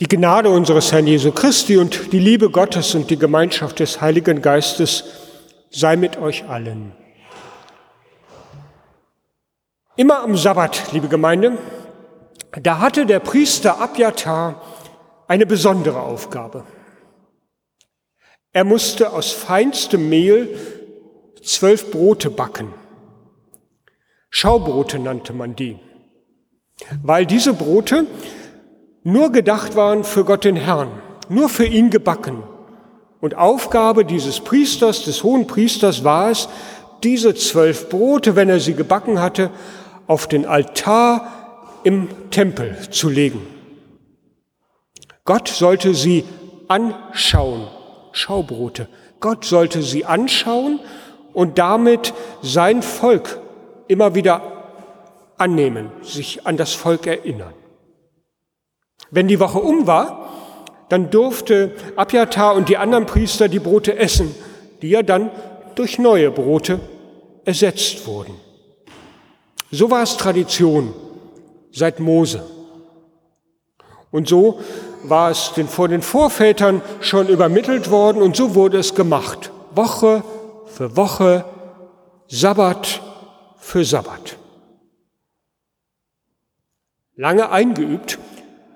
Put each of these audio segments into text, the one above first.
Die Gnade unseres Herrn Jesu Christi und die Liebe Gottes und die Gemeinschaft des Heiligen Geistes sei mit euch allen. Immer am Sabbat, liebe Gemeinde, da hatte der Priester Abjatar eine besondere Aufgabe. Er musste aus feinstem Mehl zwölf Brote backen. Schaubrote nannte man die, weil diese Brote nur gedacht waren für Gott den Herrn, nur für ihn gebacken. Und Aufgabe dieses Priesters, des hohen Priesters war es, diese zwölf Brote, wenn er sie gebacken hatte, auf den Altar im Tempel zu legen. Gott sollte sie anschauen, Schaubrote. Gott sollte sie anschauen und damit sein Volk immer wieder annehmen, sich an das Volk erinnern. Wenn die Woche um war, dann durfte Abjatar und die anderen Priester die Brote essen, die ja dann durch neue Brote ersetzt wurden. So war es Tradition seit Mose. Und so war es den, vor den Vorvätern schon übermittelt worden und so wurde es gemacht. Woche für Woche, Sabbat für Sabbat. Lange eingeübt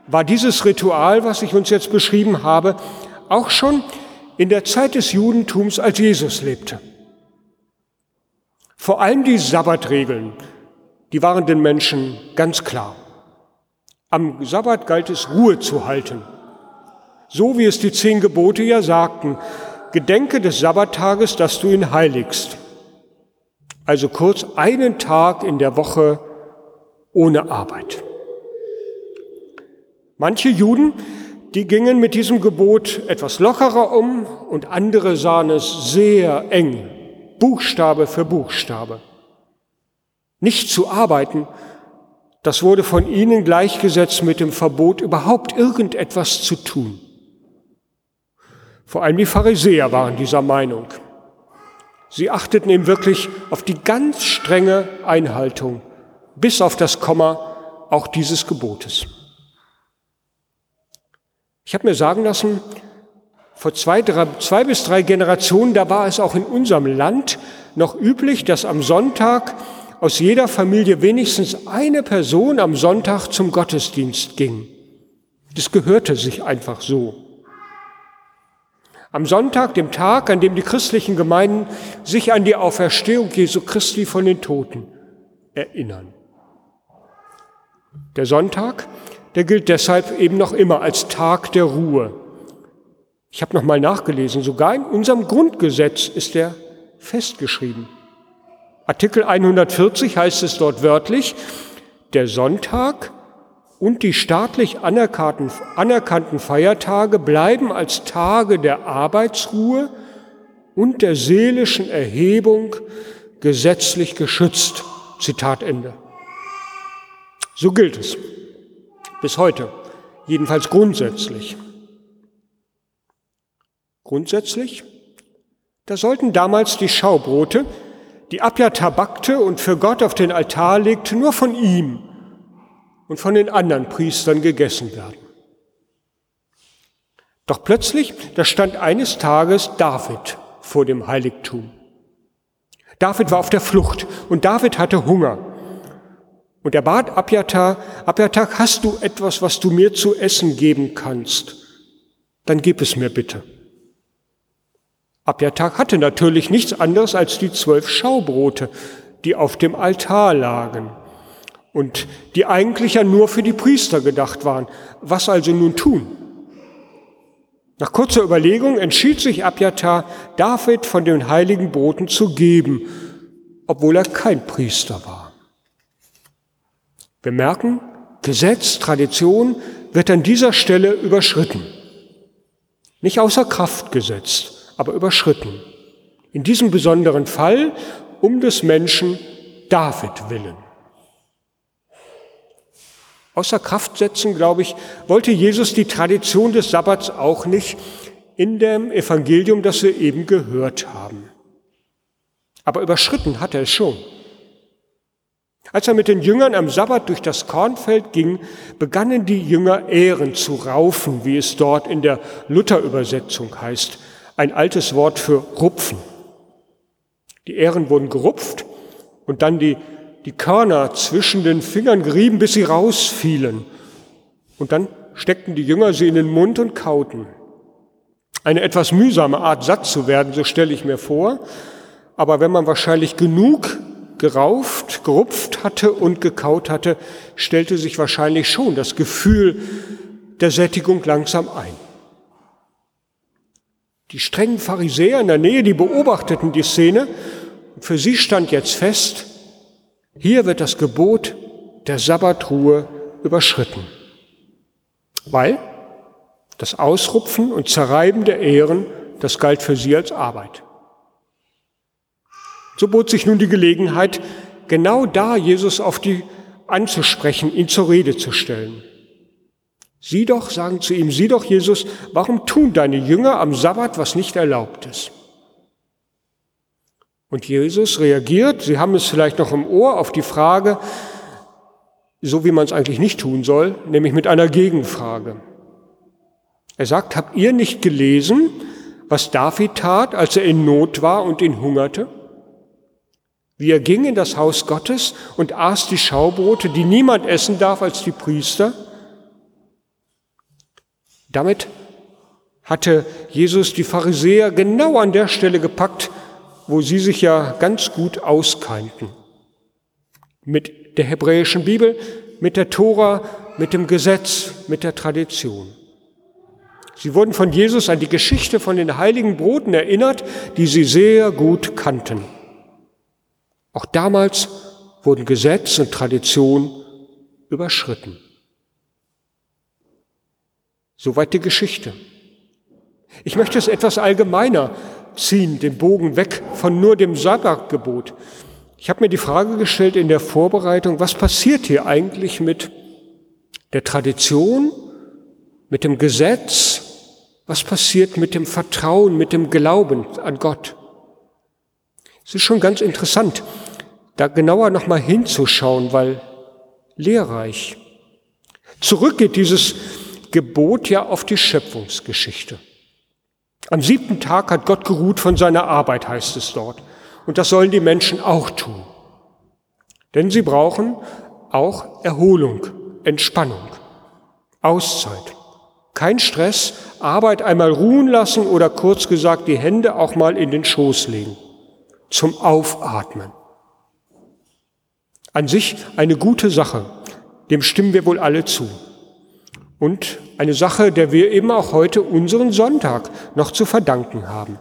war dieses Ritual, was ich uns jetzt beschrieben habe, auch schon in der Zeit des Judentums, als Jesus lebte. Vor allem die Sabbatregeln, die waren den Menschen ganz klar. Am Sabbat galt es, Ruhe zu halten. So wie es die zehn Gebote ja sagten, gedenke des Sabbattages, dass du ihn heiligst. Also kurz einen Tag in der Woche ohne Arbeit. Manche Juden, die gingen mit diesem Gebot etwas lockerer um und andere sahen es sehr eng, Buchstabe für Buchstabe. Nicht zu arbeiten, das wurde von ihnen gleichgesetzt mit dem Verbot, überhaupt irgendetwas zu tun. Vor allem die Pharisäer waren dieser Meinung. Sie achteten ihm wirklich auf die ganz strenge Einhaltung, bis auf das Komma auch dieses Gebotes. Ich habe mir sagen lassen, vor zwei, drei, zwei bis drei Generationen, da war es auch in unserem Land noch üblich, dass am Sonntag aus jeder Familie wenigstens eine Person am Sonntag zum Gottesdienst ging. Das gehörte sich einfach so. Am Sonntag, dem Tag, an dem die christlichen Gemeinden sich an die Auferstehung Jesu Christi von den Toten erinnern. Der Sonntag der gilt deshalb eben noch immer als Tag der Ruhe. Ich habe noch mal nachgelesen, sogar in unserem Grundgesetz ist er festgeschrieben. Artikel 140 heißt es dort wörtlich, der Sonntag und die staatlich anerkannten, anerkannten Feiertage bleiben als Tage der Arbeitsruhe und der seelischen Erhebung gesetzlich geschützt. Zitat Ende. So gilt es bis heute, jedenfalls grundsätzlich. Grundsätzlich, da sollten damals die Schaubrote, die Abjatar backte und für Gott auf den Altar legte, nur von ihm und von den anderen Priestern gegessen werden. Doch plötzlich, da stand eines Tages David vor dem Heiligtum. David war auf der Flucht und David hatte Hunger. Und er bat Abjatar, Abjatar, hast du etwas, was du mir zu essen geben kannst? Dann gib es mir bitte. Abjatar hatte natürlich nichts anderes als die zwölf Schaubrote, die auf dem Altar lagen und die eigentlich ja nur für die Priester gedacht waren. Was also nun tun? Nach kurzer Überlegung entschied sich Abjatar, David von den heiligen Broten zu geben, obwohl er kein Priester war. Wir merken, Gesetz, Tradition wird an dieser Stelle überschritten. Nicht außer Kraft gesetzt, aber überschritten. In diesem besonderen Fall um des Menschen David willen. Außer Kraft setzen, glaube ich, wollte Jesus die Tradition des Sabbats auch nicht in dem Evangelium, das wir eben gehört haben. Aber überschritten hat er es schon. Als er mit den Jüngern am Sabbat durch das Kornfeld ging, begannen die Jünger Ehren zu raufen, wie es dort in der Luther-Übersetzung heißt. Ein altes Wort für rupfen. Die Ähren wurden gerupft und dann die, die Körner zwischen den Fingern gerieben, bis sie rausfielen. Und dann steckten die Jünger sie in den Mund und kauten. Eine etwas mühsame Art, satt zu werden, so stelle ich mir vor. Aber wenn man wahrscheinlich genug gerauft, gerupft hatte und gekaut hatte, stellte sich wahrscheinlich schon das Gefühl der Sättigung langsam ein. Die strengen Pharisäer in der Nähe, die beobachteten die Szene. Für sie stand jetzt fest, hier wird das Gebot der Sabbatruhe überschritten. Weil das Ausrupfen und Zerreiben der Ehren, das galt für sie als Arbeit. So bot sich nun die Gelegenheit, genau da Jesus auf die anzusprechen, ihn zur Rede zu stellen. Sieh doch, sagen zu ihm, sieh doch, Jesus, warum tun deine Jünger am Sabbat, was nicht erlaubt ist? Und Jesus reagiert, Sie haben es vielleicht noch im Ohr, auf die Frage, so wie man es eigentlich nicht tun soll, nämlich mit einer Gegenfrage. Er sagt, habt ihr nicht gelesen, was David tat, als er in Not war und ihn hungerte? Wie er ging in das Haus Gottes und aß die Schaubrote, die niemand essen darf als die Priester. Damit hatte Jesus die Pharisäer genau an der Stelle gepackt, wo sie sich ja ganz gut auskannten. Mit der hebräischen Bibel, mit der Tora, mit dem Gesetz, mit der Tradition. Sie wurden von Jesus an die Geschichte von den heiligen Broten erinnert, die sie sehr gut kannten. Auch damals wurden Gesetz und Tradition überschritten. Soweit die Geschichte. Ich möchte es etwas allgemeiner ziehen, den Bogen weg von nur dem Sabbatgebot. Ich habe mir die Frage gestellt in der Vorbereitung, was passiert hier eigentlich mit der Tradition, mit dem Gesetz, was passiert mit dem Vertrauen, mit dem Glauben an Gott? Es ist schon ganz interessant, da genauer nochmal hinzuschauen, weil lehrreich. Zurück geht dieses Gebot ja auf die Schöpfungsgeschichte. Am siebten Tag hat Gott geruht von seiner Arbeit, heißt es dort. Und das sollen die Menschen auch tun. Denn sie brauchen auch Erholung, Entspannung, Auszeit. Kein Stress, Arbeit einmal ruhen lassen oder kurz gesagt die Hände auch mal in den Schoß legen. Zum Aufatmen. An sich eine gute Sache, dem stimmen wir wohl alle zu. Und eine Sache, der wir eben auch heute unseren Sonntag noch zu verdanken haben.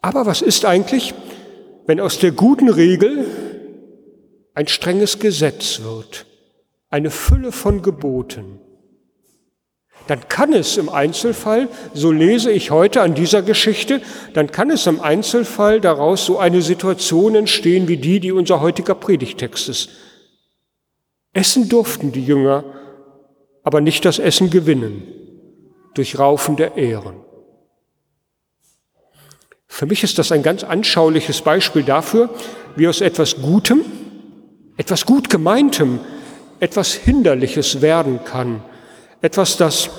Aber was ist eigentlich, wenn aus der guten Regel ein strenges Gesetz wird, eine Fülle von Geboten? Dann kann es im Einzelfall, so lese ich heute an dieser Geschichte, dann kann es im Einzelfall daraus so eine Situation entstehen wie die, die unser heutiger Predigtext ist. Essen durften die Jünger, aber nicht das Essen gewinnen durch Raufen der Ehren. Für mich ist das ein ganz anschauliches Beispiel dafür, wie aus etwas Gutem, etwas gut gemeintem, etwas Hinderliches werden kann etwas, das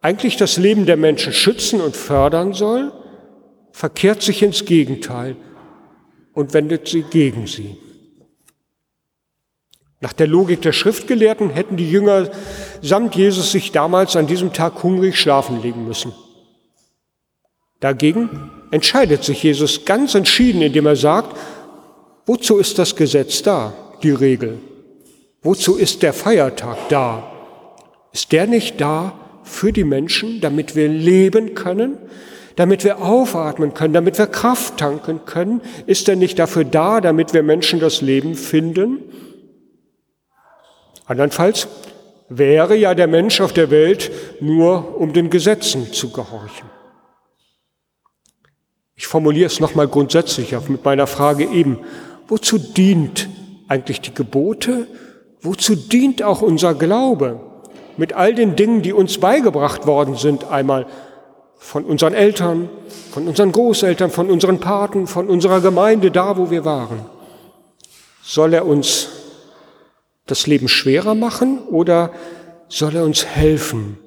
eigentlich das Leben der Menschen schützen und fördern soll, verkehrt sich ins Gegenteil und wendet sie gegen sie. Nach der Logik der Schriftgelehrten hätten die Jünger samt Jesus sich damals an diesem Tag hungrig schlafen legen müssen. Dagegen entscheidet sich Jesus ganz entschieden, indem er sagt, wozu ist das Gesetz da, die Regel? Wozu ist der Feiertag da? Ist der nicht da für die Menschen, damit wir leben können, damit wir aufatmen können, damit wir Kraft tanken können? Ist er nicht dafür da, damit wir Menschen das Leben finden? Andernfalls wäre ja der Mensch auf der Welt nur, um den Gesetzen zu gehorchen. Ich formuliere es nochmal grundsätzlicher mit meiner Frage eben. Wozu dient eigentlich die Gebote? Wozu dient auch unser Glaube? Mit all den Dingen, die uns beigebracht worden sind, einmal von unseren Eltern, von unseren Großeltern, von unseren Paten, von unserer Gemeinde, da wo wir waren. Soll er uns das Leben schwerer machen oder soll er uns helfen,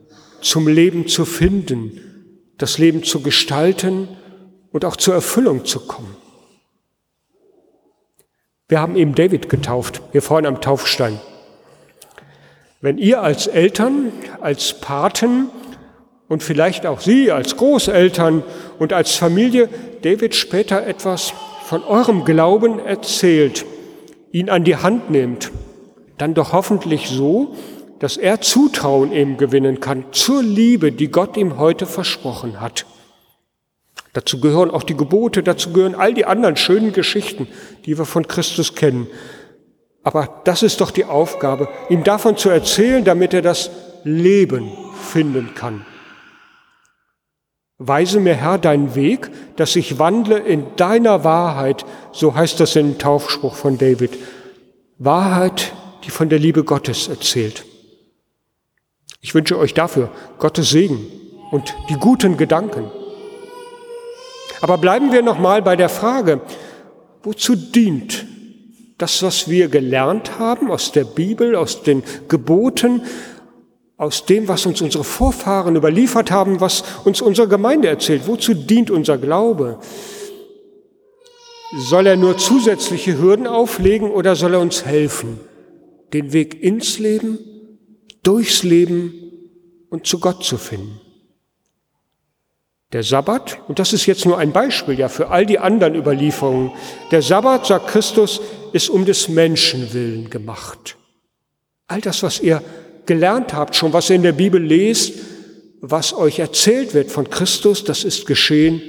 zum Leben zu finden, das Leben zu gestalten und auch zur Erfüllung zu kommen? Wir haben eben David getauft, hier vorne am Taufstein. Wenn ihr als Eltern, als Paten und vielleicht auch Sie als Großeltern und als Familie David später etwas von eurem Glauben erzählt, ihn an die Hand nehmt, dann doch hoffentlich so, dass er Zutrauen ihm gewinnen kann zur Liebe, die Gott ihm heute versprochen hat. Dazu gehören auch die Gebote, dazu gehören all die anderen schönen Geschichten, die wir von Christus kennen. Aber das ist doch die Aufgabe, ihm davon zu erzählen, damit er das Leben finden kann. Weise mir, Herr, deinen Weg, dass ich wandle in deiner Wahrheit, so heißt das dem Taufspruch von David. Wahrheit, die von der Liebe Gottes erzählt. Ich wünsche euch dafür Gottes Segen und die guten Gedanken. Aber bleiben wir nochmal bei der Frage, wozu dient das, was wir gelernt haben aus der Bibel, aus den Geboten, aus dem, was uns unsere Vorfahren überliefert haben, was uns unsere Gemeinde erzählt? Wozu dient unser Glaube? Soll er nur zusätzliche Hürden auflegen oder soll er uns helfen, den Weg ins Leben, durchs Leben und zu Gott zu finden? Der Sabbat, und das ist jetzt nur ein Beispiel ja für all die anderen Überlieferungen, der Sabbat, sagt Christus, ist um des Menschen willen gemacht. All das, was ihr gelernt habt, schon was ihr in der Bibel lest, was euch erzählt wird von Christus, das ist geschehen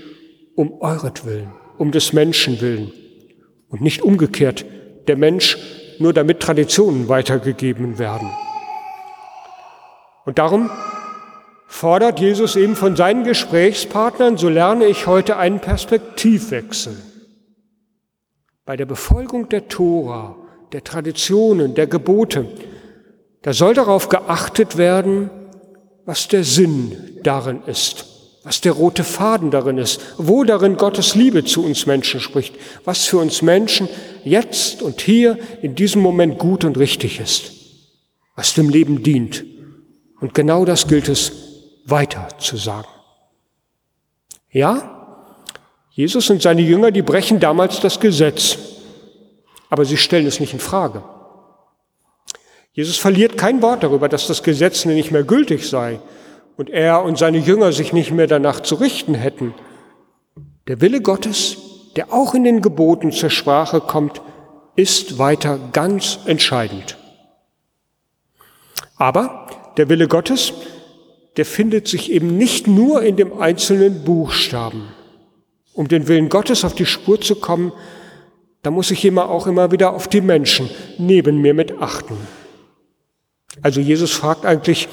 um euretwillen, um des Menschen willen und nicht umgekehrt, der Mensch nur damit Traditionen weitergegeben werden. Und darum fordert Jesus eben von seinen Gesprächspartnern, so lerne ich heute einen Perspektivwechsel. Bei der Befolgung der Tora, der Traditionen, der Gebote, da soll darauf geachtet werden, was der Sinn darin ist, was der rote Faden darin ist, wo darin Gottes Liebe zu uns Menschen spricht, was für uns Menschen jetzt und hier in diesem Moment gut und richtig ist, was dem Leben dient. Und genau das gilt es weiter zu sagen. Ja, Jesus und seine Jünger, die brechen damals das Gesetz, aber sie stellen es nicht in Frage. Jesus verliert kein Wort darüber, dass das Gesetz nicht mehr gültig sei und er und seine Jünger sich nicht mehr danach zu richten hätten. Der Wille Gottes, der auch in den Geboten zur Sprache kommt, ist weiter ganz entscheidend. Aber der Wille Gottes, der findet sich eben nicht nur in dem einzelnen Buchstaben. Um den Willen Gottes auf die Spur zu kommen, da muss ich immer auch immer wieder auf die Menschen neben mir mit achten. Also Jesus fragt eigentlich,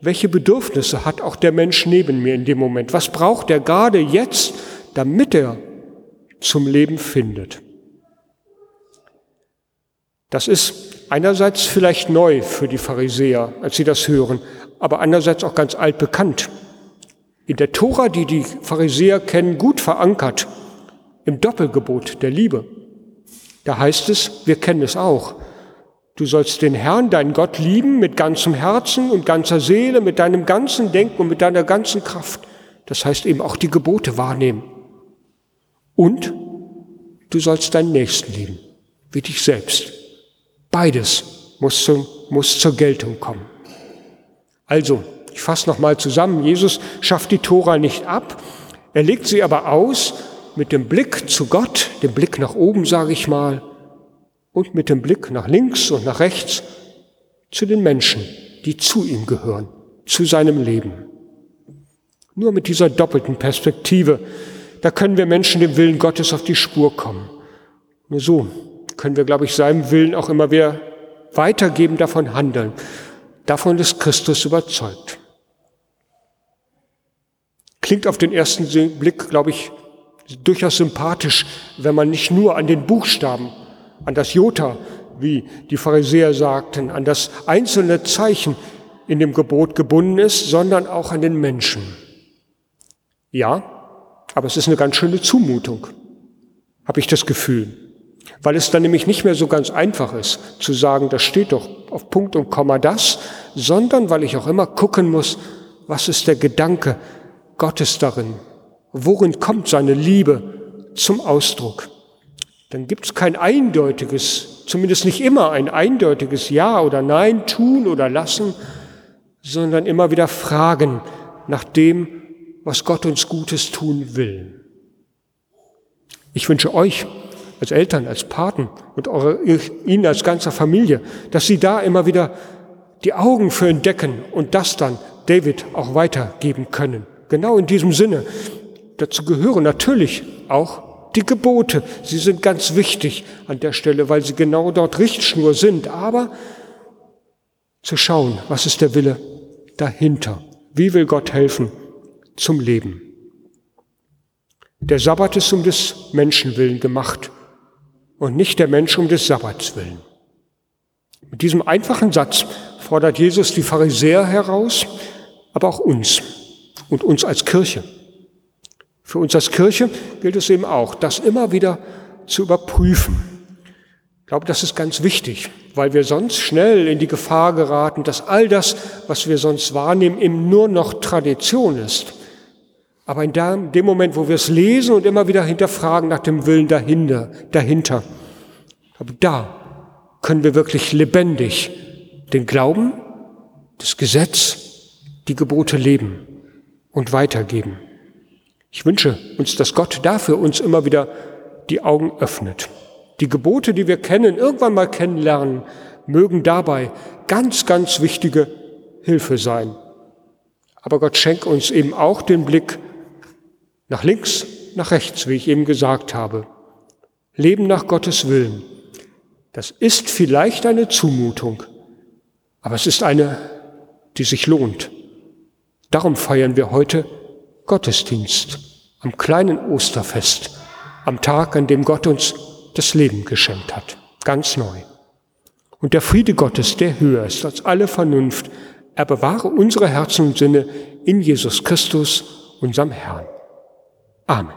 welche Bedürfnisse hat auch der Mensch neben mir in dem Moment? Was braucht er gerade jetzt, damit er zum Leben findet? Das ist einerseits vielleicht neu für die Pharisäer, als sie das hören, aber andererseits auch ganz altbekannt. In der Tora, die die Pharisäer kennen, gut verankert, im Doppelgebot der Liebe. Da heißt es, wir kennen es auch, du sollst den Herrn, deinen Gott lieben mit ganzem Herzen und ganzer Seele, mit deinem ganzen Denken und mit deiner ganzen Kraft. Das heißt eben auch die Gebote wahrnehmen. Und du sollst deinen Nächsten lieben, wie dich selbst. Beides muss, zum, muss zur Geltung kommen. Also, ich fasse nochmal zusammen. Jesus schafft die Tora nicht ab, er legt sie aber aus mit dem Blick zu Gott, dem Blick nach oben, sage ich mal, und mit dem Blick nach links und nach rechts zu den Menschen, die zu ihm gehören, zu seinem Leben. Nur mit dieser doppelten Perspektive, da können wir Menschen dem Willen Gottes auf die Spur kommen. Nur so können wir, glaube ich, seinem Willen auch immer wieder weitergeben, davon handeln. Davon ist Christus überzeugt. Klingt auf den ersten Blick, glaube ich, durchaus sympathisch, wenn man nicht nur an den Buchstaben, an das Jota, wie die Pharisäer sagten, an das einzelne Zeichen in dem Gebot gebunden ist, sondern auch an den Menschen. Ja, aber es ist eine ganz schöne Zumutung, habe ich das Gefühl. weil es dann nämlich nicht mehr so ganz einfach ist zu sagen, das steht doch auf Punkt und Komma das, sondern weil ich auch immer gucken muss, was ist der Gedanke Gottes darin? Worin kommt seine Liebe zum Ausdruck? Dann gibt es kein eindeutiges, zumindest nicht immer ein eindeutiges Ja oder Nein, tun oder lassen, sondern immer wieder Fragen nach dem, was Gott uns Gutes tun will. Ich wünsche euch als Eltern, als Paten und eure, Ihnen als ganzer Familie, dass Sie da immer wieder die Augen für entdecken und das dann David auch weitergeben können. Genau in diesem Sinne. Dazu gehören natürlich auch die Gebote. Sie sind ganz wichtig an der Stelle, weil sie genau dort Richtschnur sind. Aber zu schauen, was ist der Wille dahinter? Wie will Gott helfen zum Leben? Der Sabbat ist um des Menschen willen gemacht und nicht der Mensch um des Sabbats willen. Mit diesem einfachen Satz fordert Jesus die Pharisäer heraus, aber auch uns und uns als Kirche. Für uns als Kirche gilt es eben auch, das immer wieder zu überprüfen. Ich glaube, das ist ganz wichtig, weil wir sonst schnell in die Gefahr geraten, dass all das, was wir sonst wahrnehmen, eben nur noch Tradition ist. Aber in dem Moment, wo wir es lesen und immer wieder hinterfragen nach dem Willen dahinter, dahinter, da können wir wirklich lebendig den Glauben, das Gesetz die Gebote leben und weitergeben. Ich wünsche uns, dass Gott dafür uns immer wieder die Augen öffnet. Die Gebote, die wir kennen, irgendwann mal kennenlernen, mögen dabei ganz, ganz wichtige Hilfe sein. Aber Gott schenkt uns eben auch den Blick nach links, nach rechts, wie ich eben gesagt habe. Leben nach Gottes Willen. Das ist vielleicht eine Zumutung, aber es ist eine, die sich lohnt. Darum feiern wir heute Gottesdienst am kleinen Osterfest, am Tag, an dem Gott uns das Leben geschenkt hat, ganz neu. Und der Friede Gottes, der höher ist als alle Vernunft, er bewahre unsere Herzen und Sinne in Jesus Christus, unserem Herrn. Amen.